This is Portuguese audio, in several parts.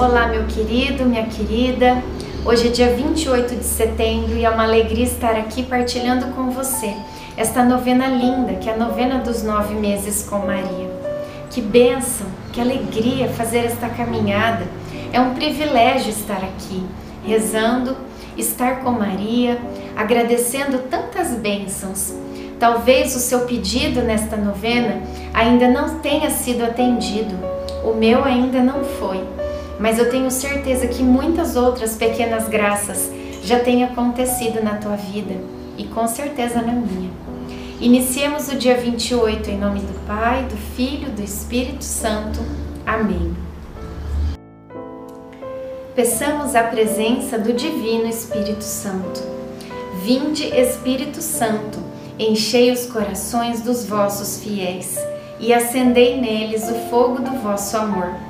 Olá, meu querido, minha querida. Hoje é dia 28 de setembro e é uma alegria estar aqui partilhando com você esta novena linda, que é a novena dos nove meses com Maria. Que bênção, que alegria fazer esta caminhada. É um privilégio estar aqui, rezando, estar com Maria, agradecendo tantas bênçãos. Talvez o seu pedido nesta novena ainda não tenha sido atendido, o meu ainda não foi mas eu tenho certeza que muitas outras pequenas graças já têm acontecido na tua vida e com certeza na minha. Iniciemos o dia 28 em nome do Pai, do Filho, do Espírito Santo. Amém. Peçamos a presença do Divino Espírito Santo. Vinde, Espírito Santo, enchei os corações dos vossos fiéis e acendei neles o fogo do vosso amor.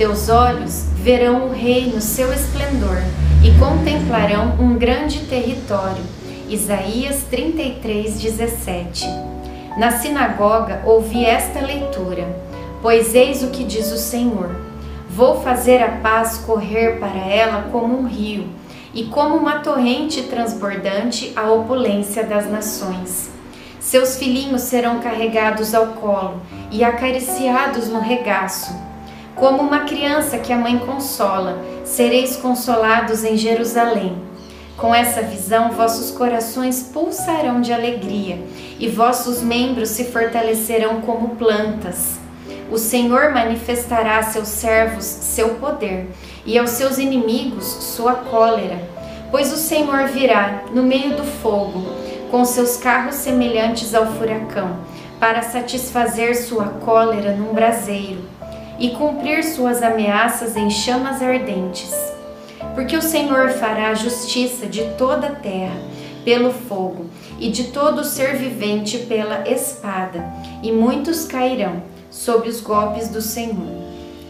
Teus olhos verão o rei no seu esplendor e contemplarão um grande território. Isaías 33, 17. Na sinagoga ouvi esta leitura: Pois eis o que diz o Senhor: Vou fazer a paz correr para ela como um rio, e como uma torrente transbordante a opulência das nações. Seus filhinhos serão carregados ao colo e acariciados no regaço como uma criança que a mãe consola, sereis consolados em Jerusalém. Com essa visão, vossos corações pulsarão de alegria e vossos membros se fortalecerão como plantas. O Senhor manifestará a seus servos seu poder e aos seus inimigos sua cólera, pois o Senhor virá no meio do fogo, com seus carros semelhantes ao furacão, para satisfazer sua cólera num braseiro e cumprir suas ameaças em chamas ardentes. Porque o Senhor fará justiça de toda a terra pelo fogo e de todo ser vivente pela espada, e muitos cairão sob os golpes do Senhor.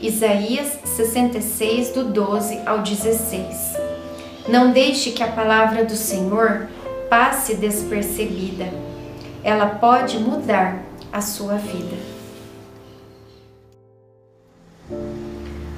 Isaías 66, do 12 ao 16. Não deixe que a palavra do Senhor passe despercebida. Ela pode mudar a sua vida.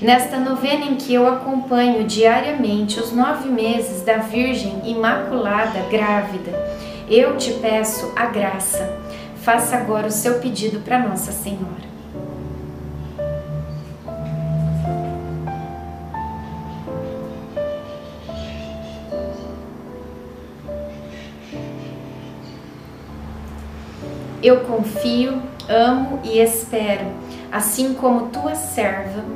Nesta novena em que eu acompanho diariamente os nove meses da Virgem Imaculada grávida, eu te peço a graça. Faça agora o seu pedido para Nossa Senhora. Eu confio, amo e espero, assim como tua serva